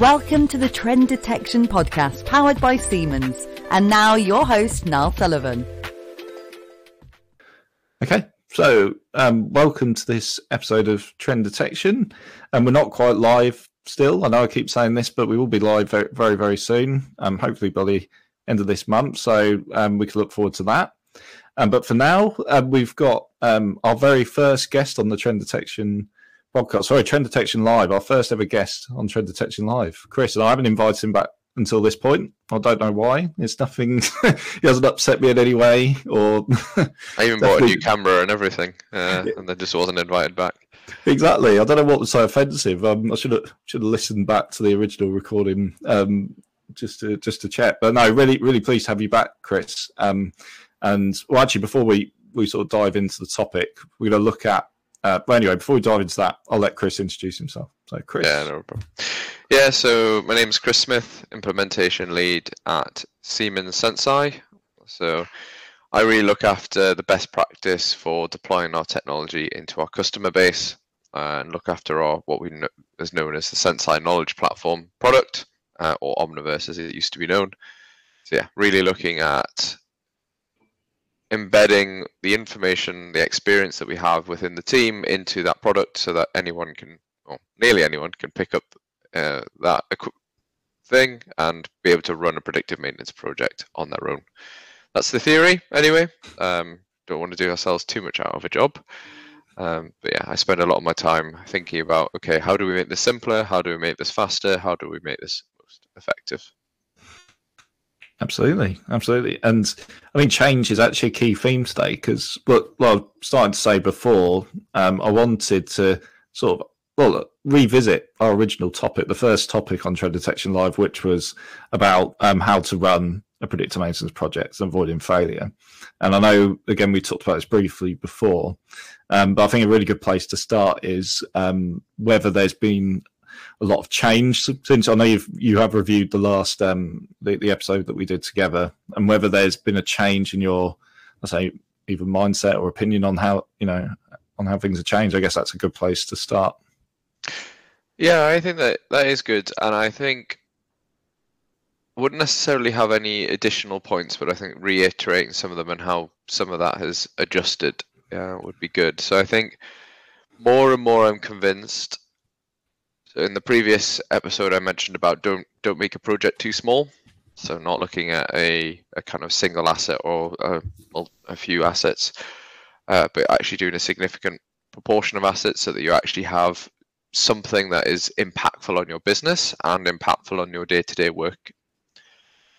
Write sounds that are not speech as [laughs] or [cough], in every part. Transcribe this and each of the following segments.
Welcome to the Trend Detection Podcast powered by Siemens. And now your host, Niall Sullivan. Okay, so um, welcome to this episode of Trend Detection. And we're not quite live still. I know I keep saying this, but we will be live very, very, very soon, um, hopefully by the end of this month. So um, we can look forward to that. Um, but for now, uh, we've got um, our very first guest on the Trend Detection podcast. Sorry, Trend Detection Live, our first ever guest on Trend Detection Live. Chris, and I haven't invited him back until this point. I don't know why. It's nothing. [laughs] he hasn't upset me in any way. Or I even [laughs] bought a new camera and everything, uh, [laughs] and then just wasn't invited back. Exactly. I don't know what was so offensive. Um, I should have should have listened back to the original recording um, just to just to check. But no, really really pleased to have you back, Chris. Um, and well, actually, before we we sort of dive into the topic, we're going to look at uh, but anyway, before we dive into that, I'll let Chris introduce himself. So, Chris. Yeah, no problem. Yeah, so my name is Chris Smith, implementation lead at Siemens Senseye. So, I really look after the best practice for deploying our technology into our customer base and look after our what we know is known as the Senseye Knowledge Platform product, uh, or Omniverse as it used to be known. So, yeah, really looking at embedding the information, the experience that we have within the team into that product so that anyone can, or nearly anyone, can pick up uh, that thing and be able to run a predictive maintenance project on their own. That's the theory, anyway. Um, don't want to do ourselves too much out of a job. Um, but yeah, I spend a lot of my time thinking about okay, how do we make this simpler? How do we make this faster? How do we make this most effective? Absolutely, absolutely, and I mean, change is actually a key theme today because, well, well, I started to say before, um, I wanted to sort of well revisit our original topic, the first topic on Trend Detection Live, which was about um, how to run a predictive maintenance project and avoiding failure. And I know, again, we talked about this briefly before, um, but I think a really good place to start is um, whether there's been a lot of change since I know you've you have reviewed the last um the, the episode that we did together, and whether there's been a change in your, I say, either mindset or opinion on how you know on how things have changed. I guess that's a good place to start. Yeah, I think that that is good, and I think wouldn't necessarily have any additional points, but I think reiterating some of them and how some of that has adjusted uh, would be good. So I think more and more I'm convinced in the previous episode, I mentioned about don't don't make a project too small. So not looking at a, a kind of single asset or a, a few assets, uh, but actually doing a significant proportion of assets so that you actually have something that is impactful on your business and impactful on your day-to-day work.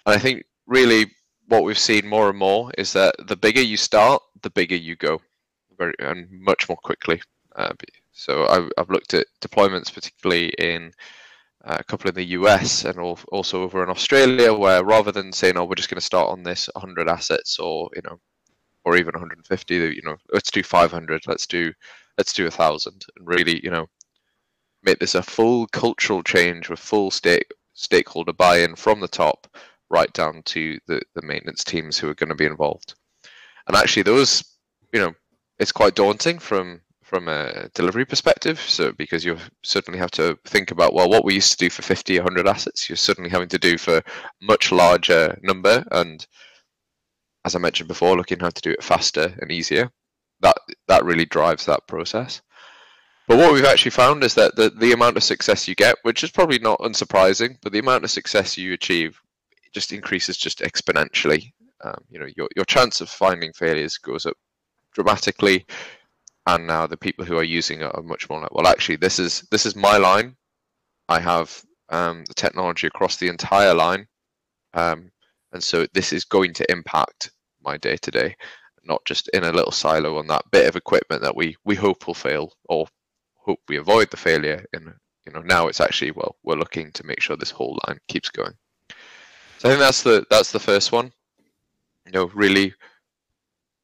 And I think really what we've seen more and more is that the bigger you start, the bigger you go, very and much more quickly. Uh, so I've, I've looked at deployments, particularly in uh, a couple in the US and also over in Australia, where rather than saying, "Oh, we're just going to start on this 100 assets," or you know, or even 150, you know, let's do 500, let's do let's do a thousand, and really, you know, make this a full cultural change with full stake stakeholder buy-in from the top right down to the, the maintenance teams who are going to be involved. And actually, those, you know, it's quite daunting from from a delivery perspective. So because you certainly have to think about well, what we used to do for 50, 100 assets, you're suddenly having to do for much larger number. And as I mentioned before, looking how to do it faster and easier. That that really drives that process. But what we've actually found is that the, the amount of success you get, which is probably not unsurprising, but the amount of success you achieve just increases just exponentially. Um, you know, your, your chance of finding failures goes up dramatically and now the people who are using it are much more like, well, actually, this is this is my line. I have um, the technology across the entire line, um, and so this is going to impact my day to day, not just in a little silo on that bit of equipment that we we hope will fail or hope we avoid the failure. In you know now it's actually well we're looking to make sure this whole line keeps going. So I think that's the that's the first one. You know, really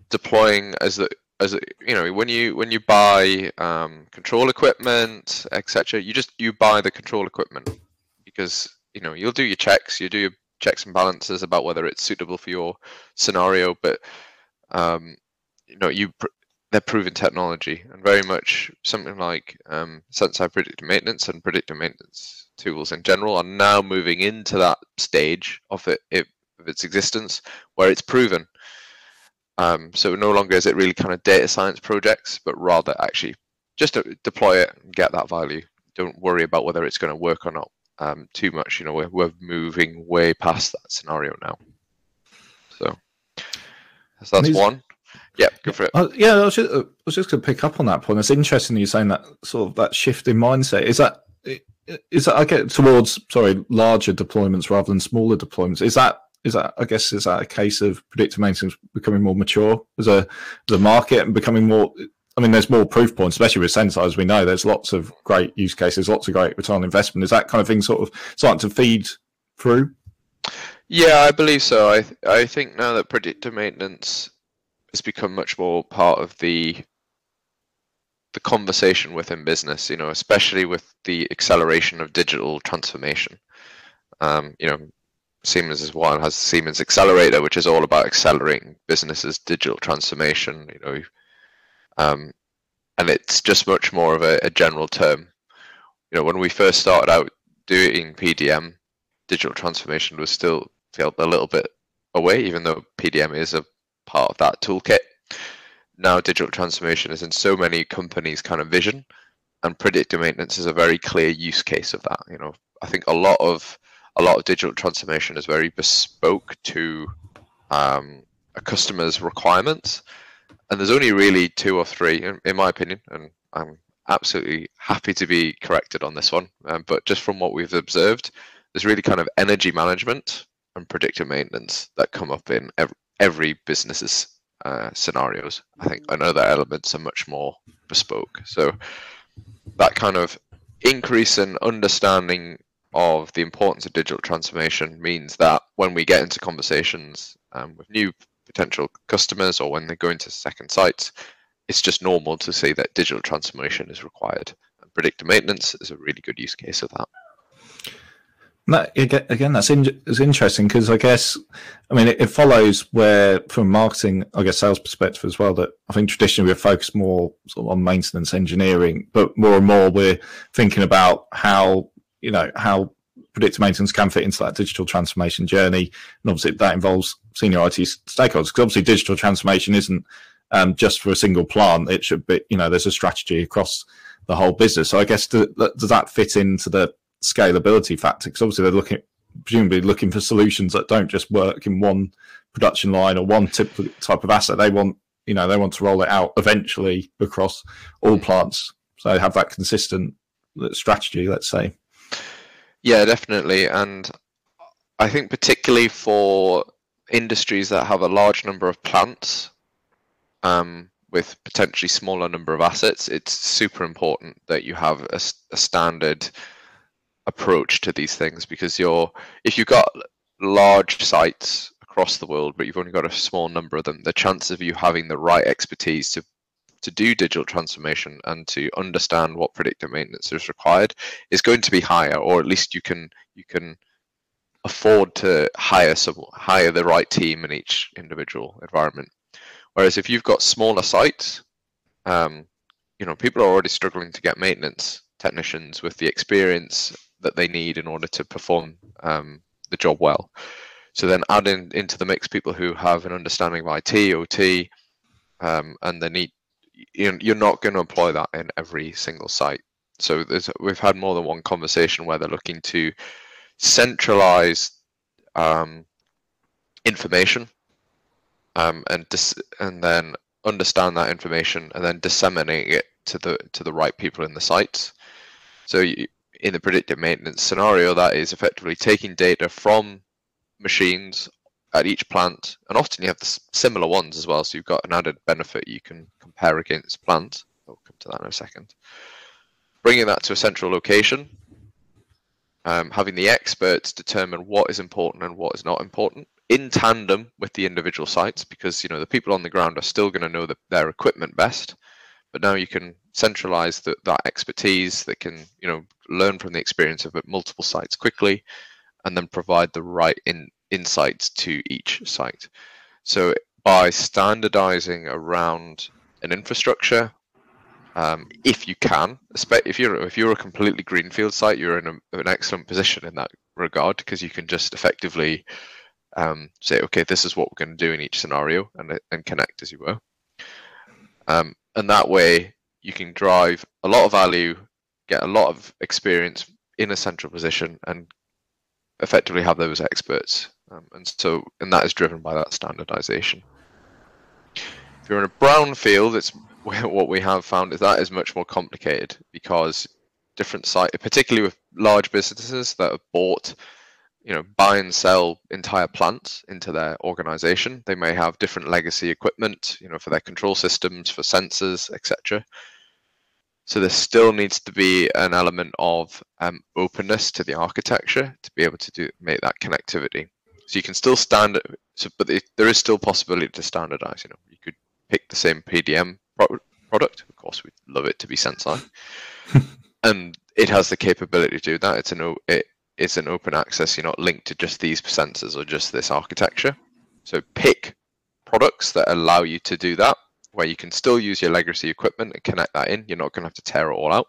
deploying as the as you know when you when you buy um, control equipment etc you just you buy the control equipment because you know you'll do your checks you do your checks and balances about whether it's suitable for your scenario but um, you know you they're proven technology and very much something like um, Senseye predictive maintenance and predictive maintenance tools in general are now moving into that stage of it, it of its existence where it's proven. Um, so no longer is it really kind of data science projects, but rather actually just deploy it and get that value. Don't worry about whether it's going to work or not um, too much. You know, we're, we're moving way past that scenario now. So, so that's one. Yeah, go for it. Uh, yeah, I was just, uh, I was just going to pick up on that point. It's interesting you saying that sort of that shift in mindset. Is that is that I get towards sorry larger deployments rather than smaller deployments? Is that is that I guess is that a case of predictive maintenance becoming more mature as a as a market and becoming more I mean, there's more proof points, especially with Senseye, as we know. There's lots of great use cases, lots of great return on investment. Is that kind of thing sort of starting to feed through? Yeah, I believe so. I I think now that predictive maintenance has become much more part of the the conversation within business. You know, especially with the acceleration of digital transformation. Um, you know, Siemens as well has Siemens Accelerator, which is all about accelerating businesses' digital transformation. You know, um, and it's just much more of a, a, general term. You know, when we first started out doing PDM, digital transformation was still felt a little bit away, even though PDM is a part of that toolkit. Now, digital transformation is in so many companies' kind of vision, and predictive maintenance is a very clear use case of that. You know, I think a lot of a lot of digital transformation is very bespoke to um, a customer's requirements, and there's only really two or three, in, in my opinion, and I'm absolutely happy to be corrected on this one. Um, but just from what we've observed, there's really kind of energy management and predictive maintenance that come up in every, every business's uh, scenarios. I think other elements are much more bespoke. So that kind of increase in understanding of the importance of digital transformation means that when we get into conversations um, with new potential customers or when they go into second sites, it's just normal to say that digital transformation is required. And predictive maintenance is a really good use case of that. That, again, that's in, it's interesting because I guess, I mean, it, it, follows where, from marketing, I guess, sales perspective as well, that I think traditionally we're focused more sort of on maintenance engineering, but more and more we're thinking about how, you know, how predictive maintenance can fit into that digital transformation journey. And obviously that involves senior IT stakeholders because obviously digital transformation isn't um, just for a single plant. It should be, you know, there's a strategy across the whole business. So I guess do, does that fit into the scalability factor? Because obviously they're looking, presumably looking for solutions that don't just work in one production line or one type type of asset. They want, you know, they want to roll it out eventually across all plants. So have that consistent strategy, let's say. Yeah, definitely. And I think particularly for industries that have a large number of plants um, with potentially smaller number of assets, it's super important that you have a, a standard approach to these things because you're if you've got large sites across the world but you've only got a small number of them the chance of you having the right expertise to to do digital transformation and to understand what predictive maintenance is required is going to be higher, or at least you can you can afford to hire some hire the right team in each individual environment. Whereas if you've got smaller sites, um, you know people are already struggling to get maintenance technicians with the experience that they need in order to perform um, the job well. So then add in into the mix people who have an understanding of IT, OT, um, and they need you're not going to employ that in every single site. So we've had more than one conversation where they're looking to centralize um, information um, and dis- and then understand that information and then disseminate it to the to the right people in the sites. So you, in the predictive maintenance scenario, that is effectively taking data from machines at each plant, and often you have the similar ones as well. So you've got an added benefit you can compare against plants. I'll come to that in a second. Bringing that to a central location, um, having the experts determine what is important and what is not important in tandem with the individual sites, because you know the people on the ground are still going to know the, their equipment best. But now you can centralize the, that expertise. That can you know learn from the experience of multiple sites quickly, and then provide the right in, insights to each site. So by standardizing around an infrastructure. Um, if you can, if you're if you're a completely greenfield site, you're in a, an excellent position in that regard because you can just effectively um, say, okay, this is what we're going to do in each scenario, and and connect as you were. Um, and that way, you can drive a lot of value, get a lot of experience in a central position, and effectively have those experts. Um, and so, and that is driven by that standardization. If you're in a brown field, it's what we have found is that is much more complicated because different sites, particularly with large businesses that have bought, you know, buy and sell entire plants into their organization. They may have different legacy equipment, you know, for their control systems, for sensors, etc. So there still needs to be an element of um, openness to the architecture to be able to do make that connectivity. So you can still stand, so, but there is still possibility to standardize. You know, you could pick the same PDM pro- product. Of course, we'd love it to be Senseye, [laughs] and it has the capability to do that. It's an it, it's an open access. You're not linked to just these sensors or just this architecture. So pick products that allow you to do that, where you can still use your legacy equipment and connect that in. You're not going to have to tear it all out,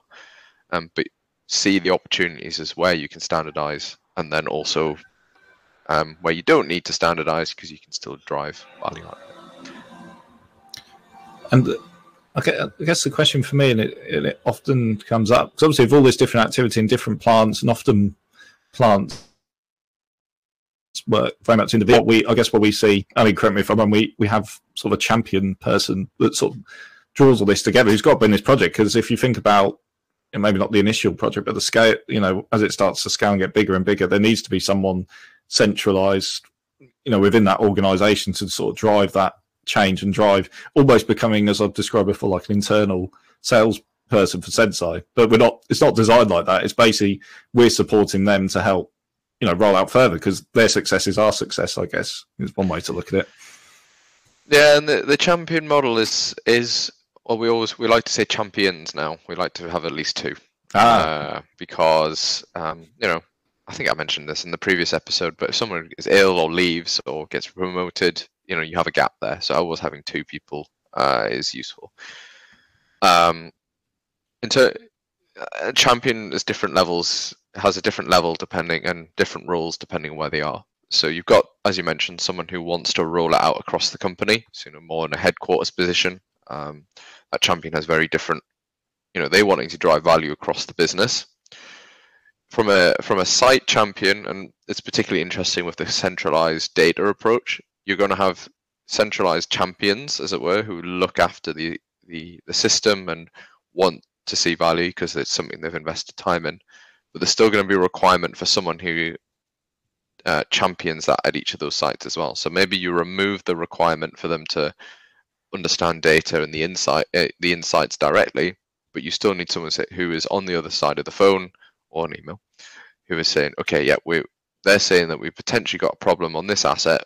um, but see the opportunities as where you can standardize, and then also um, where you don't need to standardize because you can still drive value out of it. And I guess the question for me, and it, it often comes up, because obviously, with all this different activity in different plants, and often plants work very much individual. We, I guess, what we see. I mean, correct me if I'm wrong. We we have sort of a champion person that sort of draws all this together, who's got to be in this project. Because if you think about maybe not the initial project, but the scale, you know, as it starts to scale and get bigger and bigger, there needs to be someone centralized, you know, within that organization to sort of drive that change and drive, almost becoming, as I've described before, like an internal sales person for Senseye. But we're not. It's not designed like that. It's basically we're supporting them to help, you know, roll out further because their success is our success. I guess is one way to look at it. Yeah, and the, the champion model is is well, we always we like to say champions now. We like to have at least two, ah. uh, because um, you know I think I mentioned this in the previous episode, but if someone is ill or leaves or gets promoted, you know you have a gap there. So always having two people uh, is useful. Um, so, a champion is different levels has a different level depending and different roles depending on where they are. So you've got, as you mentioned, someone who wants to roll it out across the company, so you know more in a headquarters position. Um, that champion has very different, you know, they wanting to drive value across the business. From a from a site champion, and it's particularly interesting with the centralized data approach you're going to have centralized champions, as it were, who look after the, the, the system and want to see value because it's something they've invested time in. But there's still going to be a requirement for someone who uh, champions that at each of those sites as well. So maybe you remove the requirement for them to understand data and the insight, uh, the insights directly, but you still need someone who is on the other side of the phone or an email, who is saying, okay, yeah, we they're saying that we potentially got a problem on this asset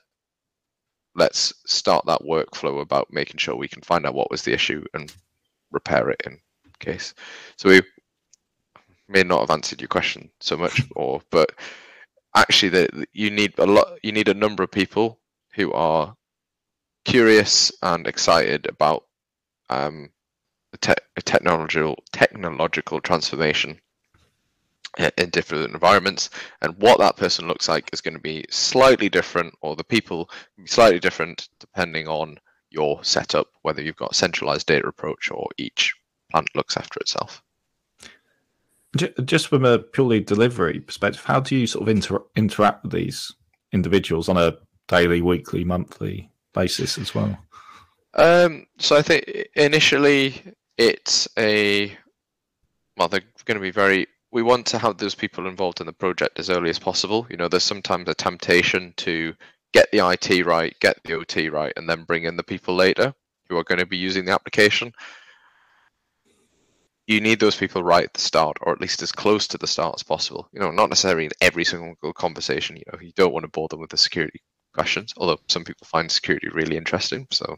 let's start that workflow about making sure we can find out what was the issue and repair it in case. So we may not have answered your question so much, [laughs] or but actually, the, you need a lot. You need a number of people who are curious and excited about um, a, te- a technological technological transformation in different environments and what that person looks like is going to be slightly different or the people slightly different depending on your setup whether you've got a centralized data approach or each plant looks after itself. Just from a purely delivery perspective how do you sort of inter- interact with these individuals on a daily weekly monthly basis as well? Um, so i think initially it's a well they're going to be very we want to have those people involved in the project as early as possible. You know, there's sometimes a temptation to get the IT right, get the OT right, and then bring in the people later who are going to be using the application. You need those people right at the start, or at least as close to the start as possible. You know, not necessarily in every single conversation. You know, you don't want to bore them with the security questions, although some people find security really interesting. So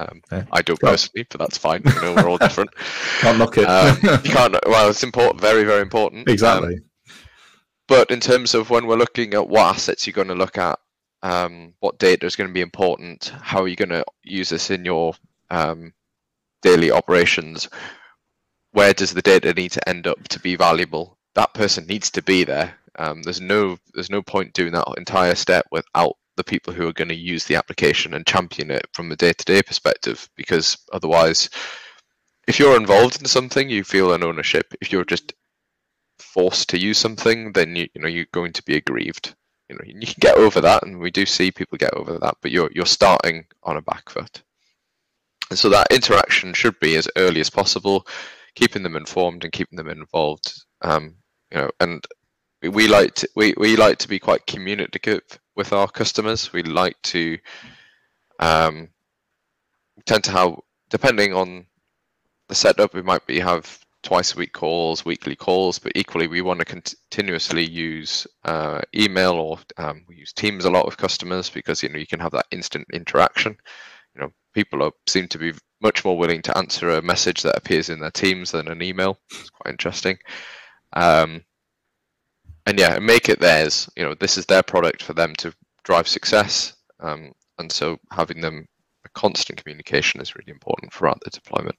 um, yeah. I don't personally, but that's fine. You know, we're all different. [laughs] can't knock it. um, [laughs] you can't. Well, it's important. Very, very important. Exactly. Um, but in terms of when we're looking at what assets you're going to look at, um, what data is going to be important, how are you going to use this in your um, daily operations, where does the data need to end up to be valuable? That person needs to be there. Um, there's no there's no point doing that entire step without the people who are going to use the application and champion it from a day-to-day perspective because otherwise if you're involved in something you feel an ownership. If you're just forced to use something then you, you know you're going to be aggrieved. You know you can get over that and we do see people get over that but you're you're starting on a back foot. And so that interaction should be as early as possible keeping them informed and keeping them involved um, you know and we like to, we, we like to be quite communicative with our customers. We like to um, tend to have, depending on the setup, we might be have twice a week calls, weekly calls, but equally we want to continuously use uh, email or um, we use Teams a lot with customers because you know you can have that instant interaction. You know, people are, seem to be much more willing to answer a message that appears in their Teams than an email. It's quite interesting. Um, and yeah, make it theirs. You know, this is their product for them to drive success, um, and so having them a constant communication is really important throughout the deployment.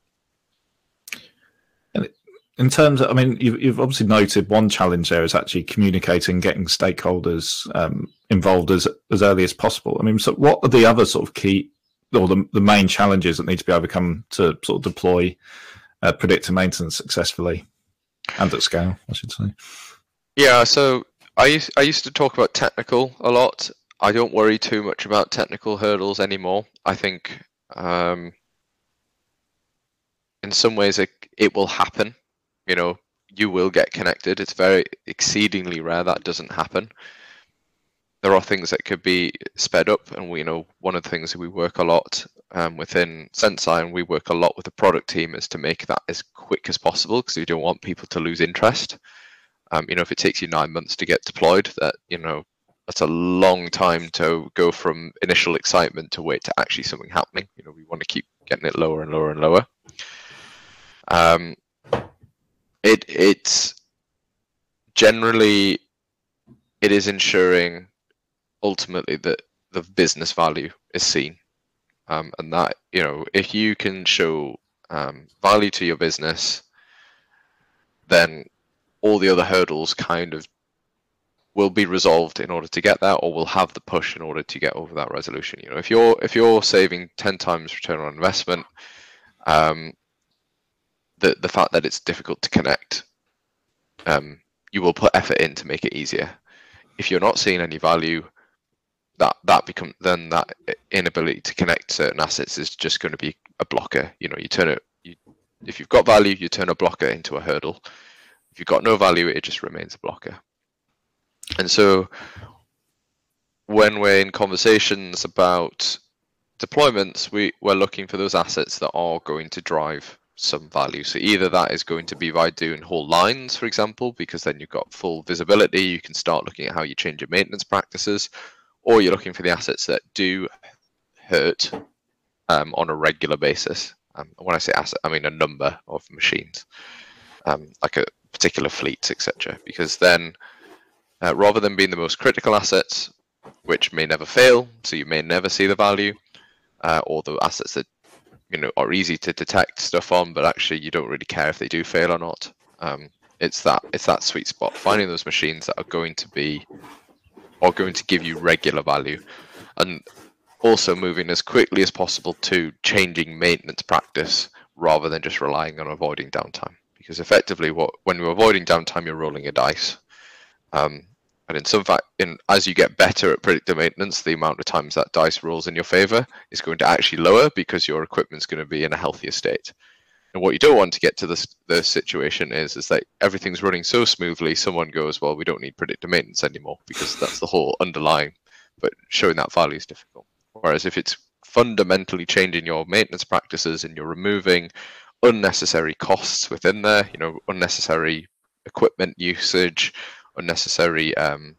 And in terms of, I mean, you've, you've obviously noted one challenge there is actually communicating, getting stakeholders um, involved as as early as possible. I mean, so what are the other sort of key or the, the main challenges that need to be overcome to sort of deploy uh, predictive maintenance successfully and at scale, I should say? Yeah, so I used I used to talk about technical a lot. I don't worry too much about technical hurdles anymore. I think um, in some ways it, it will happen. You know, you will get connected. It's very exceedingly rare that doesn't happen. There are things that could be sped up, and we you know one of the things that we work a lot um, within Senseye, and we work a lot with the product team, is to make that as quick as possible because we don't want people to lose interest. Um, you know, if it takes you nine months to get deployed, that you know that's a long time to go from initial excitement to wait to actually something happening. You know, we want to keep getting it lower and lower and lower. Um, it it's generally it is ensuring ultimately that the business value is seen, um, and that you know if you can show um, value to your business, then all the other hurdles kind of will be resolved in order to get that or will have the push in order to get over that resolution. You know if you're if you're saving 10 times return on investment um, the the fact that it's difficult to connect um, you will put effort in to make it easier. If you're not seeing any value that that become then that inability to connect certain assets is just going to be a blocker. You know you turn it you, if you've got value you turn a blocker into a hurdle if you've got no value, it just remains a blocker. And so when we're in conversations about deployments, we, we're looking for those assets that are going to drive some value. So either that is going to be by doing whole lines, for example, because then you've got full visibility, you can start looking at how you change your maintenance practices, or you're looking for the assets that do hurt um, on a regular basis. Um, when I say asset, I mean a number of machines, um, like a particular fleets, etc. Because then, uh, rather than being the most critical assets, which may never fail, so you may never see the value, uh, or the assets that you know are easy to detect stuff on, but actually you don't really care if they do fail or not. Um, it's that it's that sweet spot, finding those machines that are going to be are going to give you regular value, and also moving as quickly as possible to changing maintenance practice rather than just relying on avoiding downtime because effectively, what when you're avoiding downtime, you're rolling a dice. Um, and in some fact, in as you get better at predictive maintenance, the amount of times that dice rolls in your favor is going to actually lower because your equipment's going to be in a healthier state. And what you don't want to get to this the situation is is that everything's running so smoothly, someone goes, well, we don't need predictive maintenance anymore because that's the whole underlying. But showing that value is difficult. Whereas if it's fundamentally changing your maintenance practices and you're removing unnecessary costs within there. You know, unnecessary equipment usage, unnecessary um,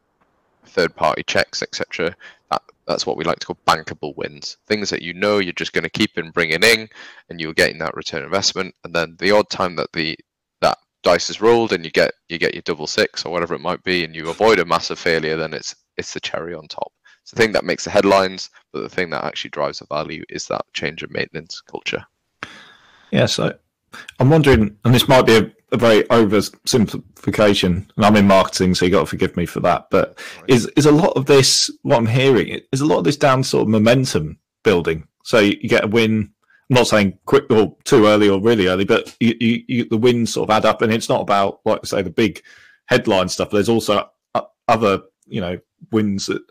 third-party checks, etc. That, that's what we like to call bankable wins. Things that you know you're just going to keep in bringing in, and you're getting that return investment. And then the odd time that the that dice is rolled and you get you get your double six or whatever it might be, and you avoid a massive failure, then it's it's the cherry on top. It's the thing that makes the headlines, but the thing that actually drives the value is that change of maintenance culture. Yeah, so I'm wondering, and this might be a, a very oversimplification, and I'm in marketing, so you got to forgive me for that. But is is a lot of this what I'm hearing? Is a lot of this down sort of momentum building? So you, you get a win. I'm not saying quick or too early or really early, but you, you, you, the wins sort of add up, and it's not about like I say the big headline stuff. There's also other you know wins that,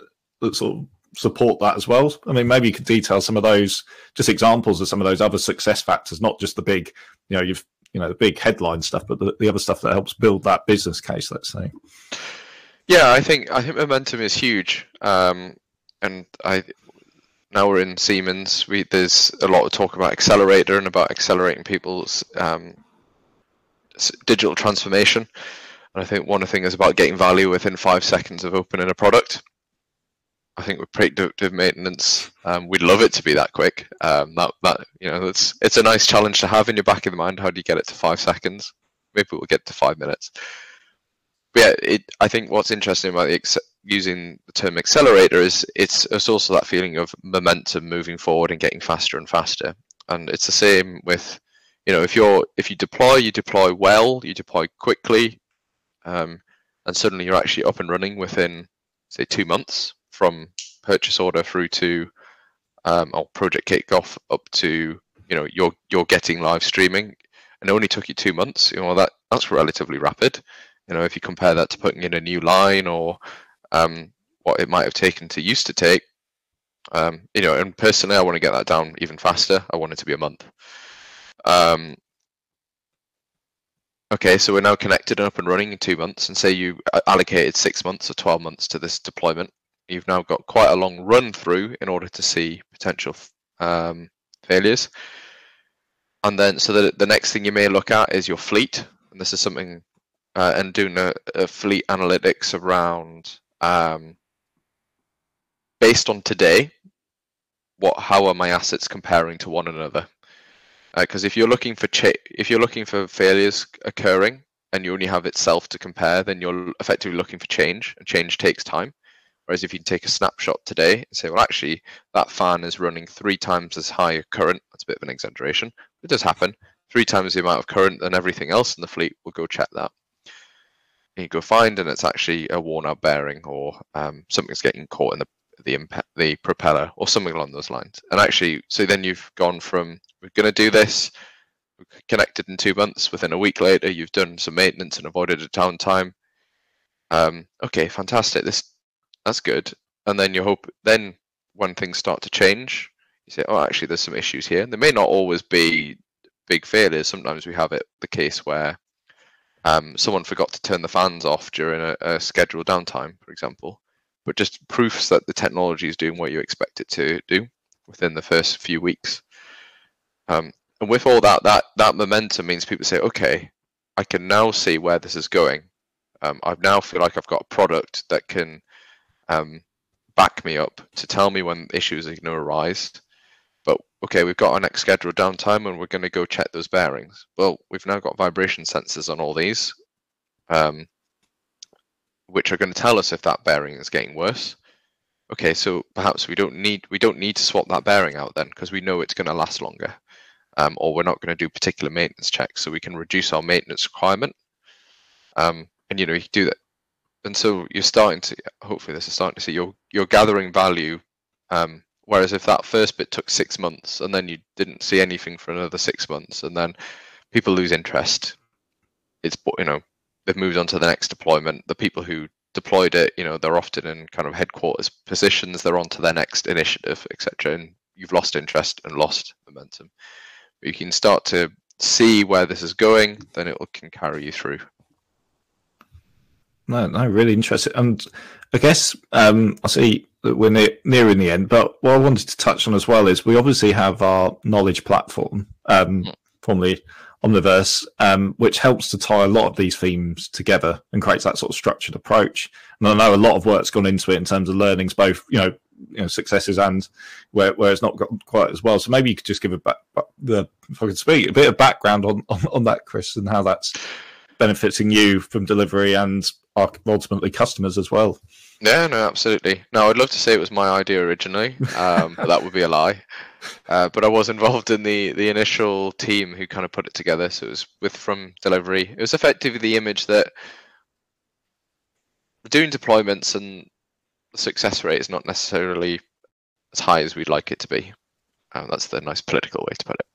that sort of support that as well. I mean, maybe you could detail some of those, just examples of some of those other success factors, not just the big, you know, you've you know the big headline stuff, but the, the other stuff that helps build that business case. Let's say. Yeah, I think I think momentum is huge, um, and I now we're in Siemens. We there's a lot of talk about accelerator and about accelerating people's um, digital transformation. And I think one thing is about getting value within five seconds of opening a product. I think with predictive maintenance, um, we'd love it to be that quick. Um, that that you know, it's it's a nice challenge to have in your back of the mind. How do you get it to five seconds? Maybe we'll get to five minutes. But yeah, it, I think what's interesting about the using the term accelerator is it's it's also that feeling of momentum moving forward and getting faster and faster. And it's the same with, you know, if you're if you deploy, you deploy well, you deploy quickly, um, and suddenly you're actually up and running within say two months from purchase order through to um, or project kickoff up to you know you're you're getting live streaming. And it only took you two months. You know that that's relatively rapid. You know if you compare that to putting in a new line or um, what it might have taken to used to take um, you know and personally i want to get that down even faster. I want it to be a month. Um, Okay, so we're now connected and up and running in two months, and say you allocated six months or 12 months to this deployment. You've now got quite a long run through in order to see potential um, failures. And then, so the, the next thing you may look at is your fleet. And this is something, uh, and doing a, a, fleet analytics around um, based on today, what how are my assets comparing to one another? because uh, if you're looking for cha- if you're looking for failures occurring and you only have itself to compare, then you're effectively looking for change, and change takes time. Whereas if you take a snapshot today and say, well, actually, that fan is running three times as high a current, that's a bit of an exaggeration. It does happen. Three times the amount of current than everything else in the fleet, we'll go check that. And you go find, and it's actually a worn out bearing or um, something's getting caught in the the the propeller or something along those lines. And actually, so then you've gone from we're going to do this. Connected in two months. Within a week later, you've done some maintenance and avoided a downtime. Um, okay, fantastic. This that's good. And then you hope then when things start to change, you say, oh, actually, there's some issues here. There may not always be big failures. Sometimes we have it the case where um, someone forgot to turn the fans off during a, a scheduled downtime, for example. But just proofs that the technology is doing what you expect it to do within the first few weeks. Um, and with all that, that that momentum means people say, okay, I can now see where this is going. Um, I now feel like I've got a product that can um, back me up to tell me when issues are going to arise. But okay, we've got our next scheduled downtime, and we're going to go check those bearings. Well, we've now got vibration sensors on all these, um, which are going to tell us if that bearing is getting worse. Okay, so perhaps we don't need we don't need to swap that bearing out then because we know it's going to last longer um, or we're not going to do particular maintenance checks, so we can reduce our maintenance requirement. Um, and you know, you do that, and so you're starting to. Hopefully, this is starting to see you're you're gathering value. Um, whereas if that first bit took six months and then you didn't see anything for another six months, and then people lose interest, it's you know they've moved on to the next deployment. The people who deployed it, you know, they're often in kind of headquarters positions. They're on to their next initiative, etc. And you've lost interest and lost momentum you can start to see where this is going, then it can carry you through. No, no, really interesting. And I guess um, I see that we're near, nearing the end, but what I wanted to touch on as well is we obviously have our knowledge platform, um, mm. formerly Omniverse, um, which helps to tie a lot of these themes together and creates that sort of structured approach. And I know a lot of work's gone into it in terms of learnings, both you know you know successes and where where it's not got quite as well. So maybe you could just give a back, the if I could speak a bit of background on, on, on that, Chris, and how that's benefiting you from delivery and ultimately customers as well. Yeah, no, absolutely. No, I'd love to say it was my idea originally, um, but that would be a lie. uh, but I was involved in the the initial team who kind of put it together. So it was with from delivery. It was effectively the image that doing deployments and the success rate is not necessarily as high as we'd like it to be. Um, that's the nice political way to put it.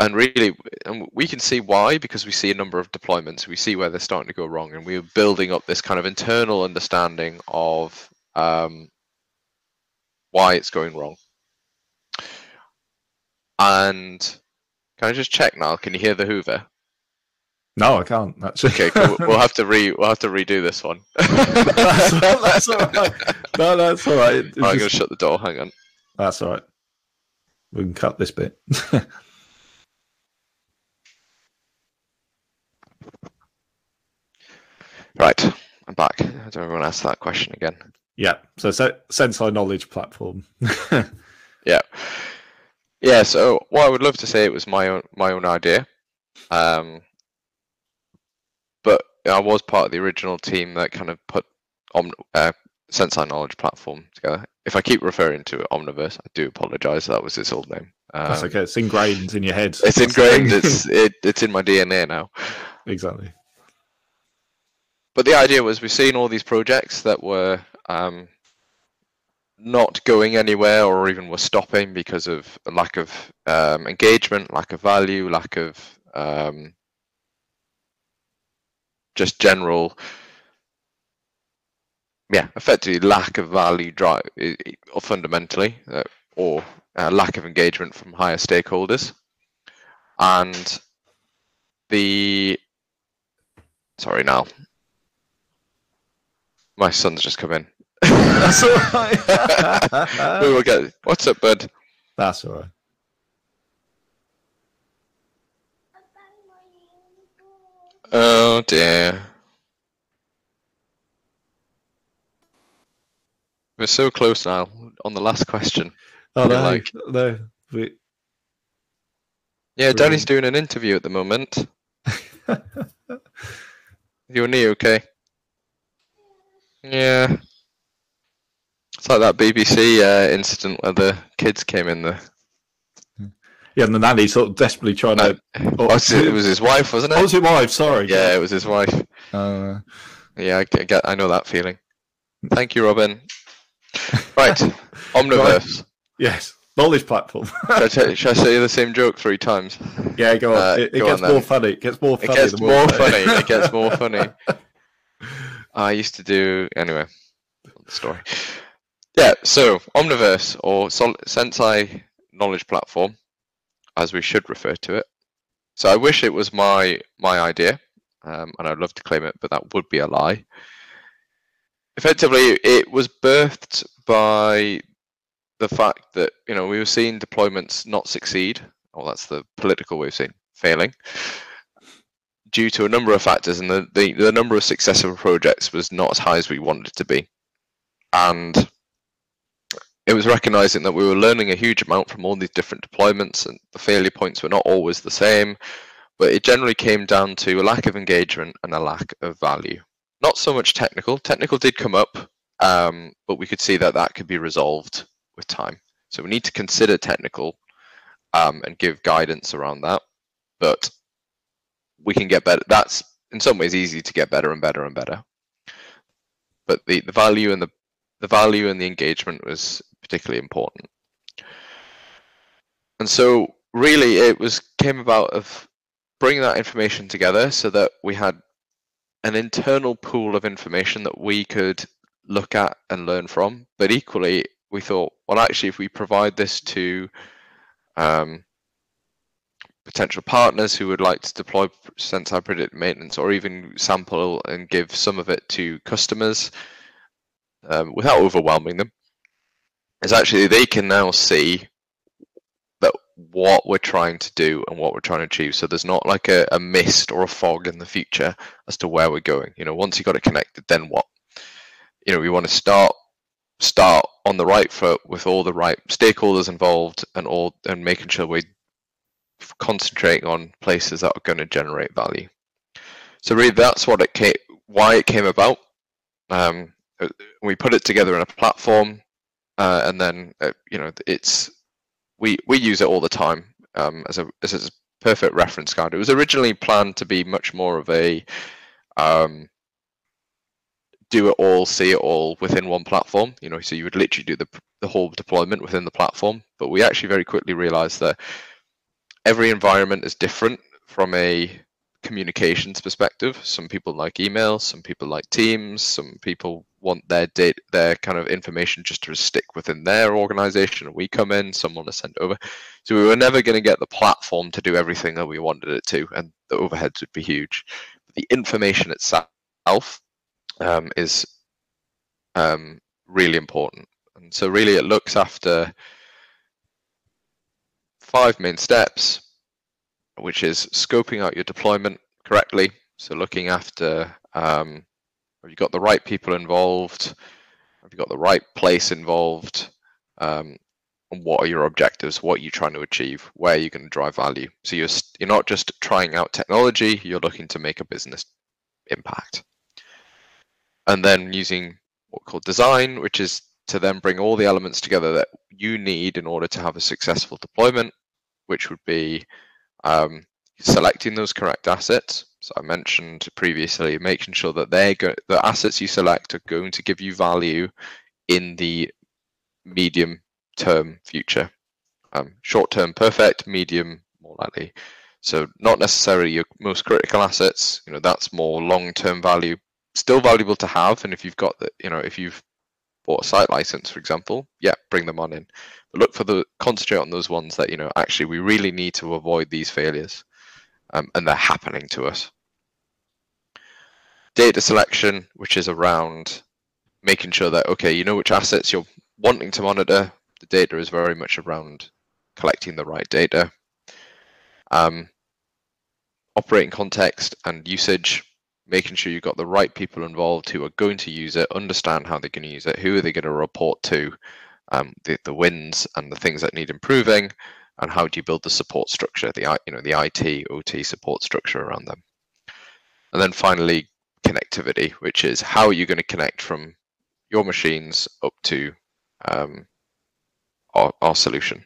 And really, and we can see why because we see a number of deployments. We see where they're starting to go wrong, and we're building up this kind of internal understanding of um, why it's going wrong. And can I just check now? Can you hear the Hoover? No, I can't. That's Okay, cool. we'll have to re we'll have to redo this one. [laughs] that's, that's all right. No, that's all right. I'm going to shut the door. Hang on. That's all right. We can cut this bit. [laughs] right, I'm back. I don't want to ask that question again. Yeah. So, so Senseye Knowledge Platform. [laughs] yeah. Yeah. So what I would love to say it was my own my own idea. Um, but I was part of the original team that kind of put Om- uh, Senseye Knowledge Platform together. If I keep referring to it Omniverse, I do apologise. That was its old name. Um, That's okay. It's ingrained in your head. It's ingrained. it's it, it's in my DNA now. Exactly. But the idea was we've seen all these projects that were um, not going anywhere or even were stopping because of lack of um, engagement, lack of value, lack of um, just general yeah effectively lack of value drive or fundamentally uh, or uh, lack of engagement from higher stakeholders. And the sorry now my son's just come in that's all right [laughs] we will get what's up bud that's all right Oh dear. We're so close now on the last question. Oh no, like... no. We... Yeah, Danny's doing an interview at the moment. [laughs] Your knee okay? Yeah. It's like that BBC uh, incident where the kids came in the yeah, and the nanny sort of desperately trying no. to. Oh, it was his wife, wasn't it? Oh, was his wife? Sorry. Yeah, it was his wife. Uh, yeah, I get. I know that feeling. Thank you, Robin. Right, [laughs] Omniverse. Right. Yes, knowledge platform. should, I should, I say the same joke three times? Yeah, go on. Uh, it, it go gets on, more funny. It gets more funny. It gets more funny. it gets more funny. I used to do anyway. Story. Yeah, so Omniverse or Sol- Senseye knowledge platform as we should refer to it. So I wish it was my my idea, um, and I'd love to claim it, but that would be a lie. Effectively, it was birthed by the fact that you know we were seeing deployments not succeed, or that's the political we've seen failing, due to a number of factors, and the, the, the number of successful projects was not as high as we wanted it to be. And it was recognizing that we were learning a huge amount from all these different deployments and the failure points were not always the same but it generally came down to a lack of engagement and a lack of value. Not so much technical. Technical did come up um, but we could see that that could be resolved with time. So we need to consider technical um, and give guidance around that. But we can get better that's in some ways easy to get better and better and better but the, the value and the the value and the engagement was particularly important. And so really it was came about of bringing that information together so that we had an internal pool of information that we could look at and learn from. But equally, we thought, well, actually, if we provide this to um, potential partners who would like to deploy Senseye predictive maintenance or even sample and give some of it to customers um, without overwhelming them, is actually they can now see that what we're trying to do and what we're trying to achieve. So there's not like a, a mist or a fog in the future as to where we're going. You know, once you got it connected, then what? You know, we want to start start on the right foot with all the right stakeholders involved and all and making sure we concentrate on places that are going to generate value. So really, that's what it came, why it came about. Um, we put it together in a platform uh, and then uh, you know it's we we use it all the time um, as a as a perfect reference card. It was originally planned to be much more of a um, do it all, see it all within one platform. You know, so you would literally do the the whole deployment within the platform. But we actually very quickly realized that every environment is different from a communications perspective. Some people like email, some people like Teams, some people want their data, their kind of information just to stick within their organization. We come in, someone to send over. So we were never going to get the platform to do everything that we wanted it to, and the overheads would be huge. The information itself um, is um, really important. And so really it looks after five main steps, which is scoping out your deployment correctly. So looking after um, have you got the right people involved? Have you got the right place involved? Um, and what are your objectives? What are you trying to achieve? Where are you going to drive value? So you're you're not just trying out technology. You're looking to make a business impact and then using what called design, which is to then bring all the elements together that you need in order to have a successful deployment, which would be um, selecting those correct assets. So I mentioned previously, making sure that they go, the assets you select are going to give you value in the medium term future. Um, short term, perfect. Medium, more likely. So not necessarily your most critical assets. You know that's more long term value, still valuable to have. And if you've got the, you know, if you've bought a site license, for example, yeah, bring them on in. But look for the concentrate on those ones that you know actually we really need to avoid these failures, um, and they're happening to us. Data selection, which is around making sure that okay, you know which assets you're wanting to monitor. The data is very much around collecting the right data. Um, operating context and usage making sure you've got the right people involved who are going to use it, understand how they're going to use it, who are they going to report to, um, the, the wins and the things that need improving, and how do you build the support structure, the you know the IT OT support structure around them, and then finally connectivity, which is how are you going to connect from your machines up to um, our, our solution.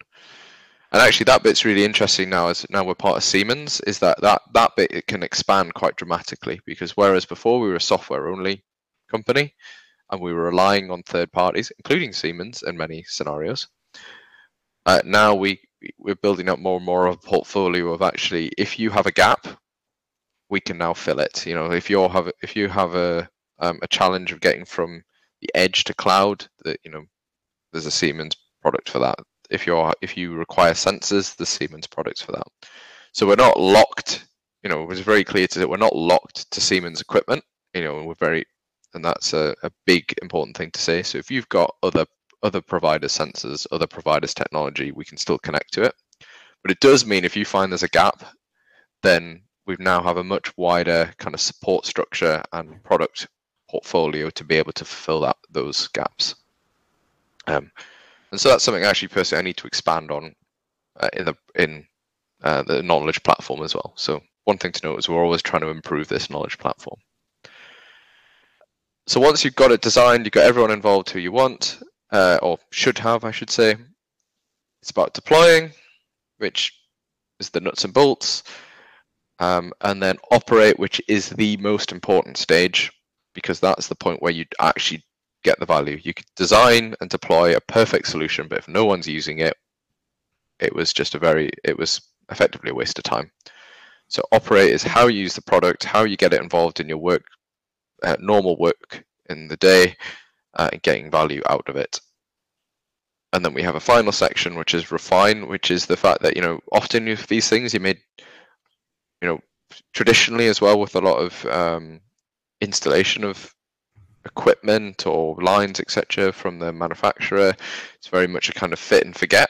And actually, that bit's really interesting now. As now we're part of Siemens, is that that that bit it can expand quite dramatically because whereas before we were a software only company and we were relying on third parties, including Siemens in many scenarios, uh, now we we're building up more and more of a portfolio of actually if you have a gap, we can now fill it. You know, if you have if you have a um, a challenge of getting from the edge to cloud, that you know, there's a Siemens product for that if you're if you require sensors, the Siemens products for that. So we're not locked. You know, it was very clear to that we're not locked to Siemens equipment. You know, we're very, and that's a, a big important thing to say. So if you've got other other providers sensors, other providers technology, we can still connect to it. But it does mean if you find there's a gap, then we now have a much wider kind of support structure and product portfolio to be able to fulfill that those gaps. Um, and so that's something actually personally I need to expand on uh, in the in uh, the knowledge platform as well. So one thing to note is we're always trying to improve this knowledge platform. So once you've got it designed, you've got everyone involved who you want, uh, or should have, I should say. It's about deploying, which is the nuts and bolts, um, and then operate, which is the most important stage because that's the point where you actually get the value. You could design and deploy a perfect solution, but if no one's using it, it was just a very, it was effectively a waste of time. So operate is how you use the product, how you get it involved in your work, uh, normal work in the day, uh, and getting value out of it. And then we have a final section, which is refine, which is the fact that you know often with these things you made, you know, traditionally as well with a lot of um, installation of equipment or lines, etc., from the manufacturer. It's very much a kind of fit and forget.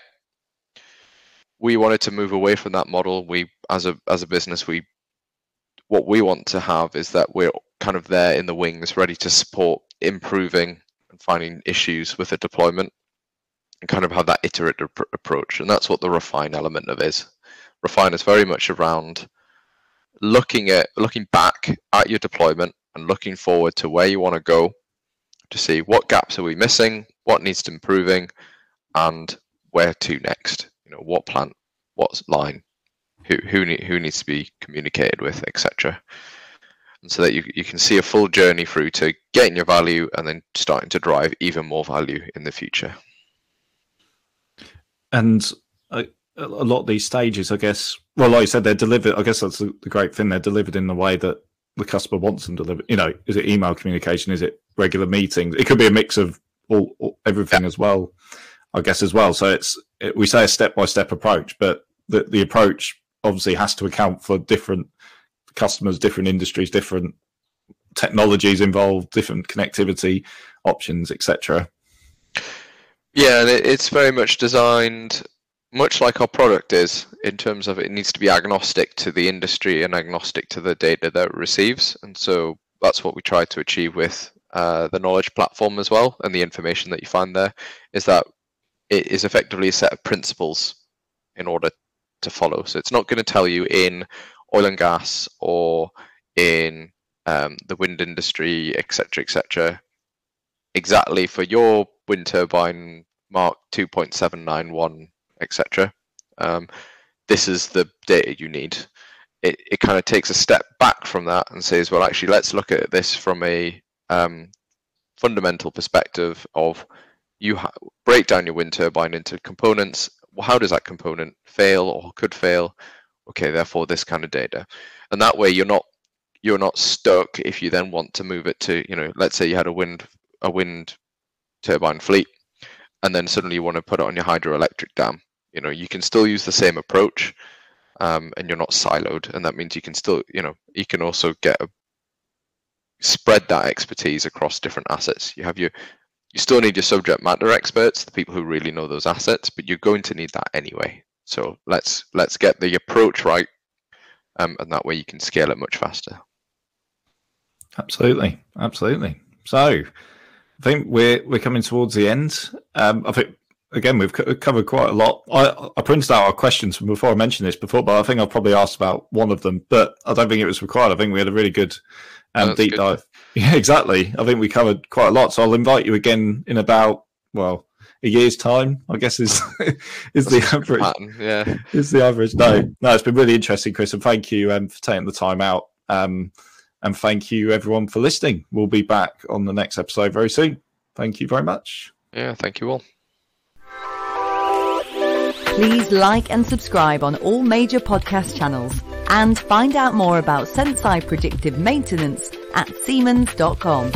We wanted to move away from that model. We, as a as a business, we what we want to have is that we're kind of there in the wings, ready to support improving and finding issues with a deployment, and kind of have that iterative approach. And that's what the refine element of is. Refine is very much around looking at looking back at your deployment and looking forward to where you want to go to see what gaps are we missing, what needs to improving, and where to next. You know, what plant, what line, who who need, who needs to be communicated with, etc. And so that you you can see a full journey through to getting your value and then starting to drive even more value in the future. And a, a lot of these stages, I guess, well, like you said, they're delivered. I guess that's the great thing. They're delivered in the way that the customer wants them delivered. You know, is it email communication? Is it regular meetings? It could be a mix of all, all everything yeah. as well. I guess as well. So it's it, we say a step by step approach, but the the approach obviously has to account for different customers, different industries, different technologies involved, different connectivity options, etc. Yeah, and it's very much designed much like our product is in terms of it needs to be agnostic to the industry and agnostic to the data that it receives. And so that's what we try to achieve with uh, the knowledge platform as well. And the information that you find there is that it is effectively a set of principles in order to follow. So it's not going to tell you in oil and gas or in um, the wind industry, etc., etc., exactly for your wind turbine Mark 2.791 etc. Um, this is the data you need. It, it kind of takes a step back from that and says, well, actually, let's look at this from a um, fundamental perspective of you ha- break down your wind turbine into components. Well, how does that component fail or could fail? Okay, therefore this kind of data, and that way you're not you're not stuck if you then want to move it to you know let's say you had a wind a wind turbine fleet and then suddenly you want to put it on your hydroelectric dam. You know you can still use the same approach um, and you're not siloed and that means you can still you know you can also get a, spread that expertise across different assets. You have your you still need your subject matter experts the people who really know those assets but you're going to need that anyway. So let's let's get the approach right um, and that way you can scale it much faster. Absolutely. Absolutely. So I think we're we're coming towards the end. Um, I think again, we've covered quite a lot. I, I printed out our questions from before I mentioned this before, but I think I've probably asked about one of them, but I don't think it was required. I think we had a really good um, oh, deep good. dive. [laughs] Yeah, exactly. I think we covered quite a lot. So I'll invite you again in about, well, a year's time, I guess is [laughs] is That's the average. Pattern, yeah, is the average. No, no, it's been really interesting, Chris, and thank you um, for taking the time out. Um, and thank you everyone for listening. We'll be back on the next episode very soon. Thank you very much. Yeah, thank you all. Please like and subscribe on all major podcast channels and find out more about Senseye predictive maintenance at Siemens.com.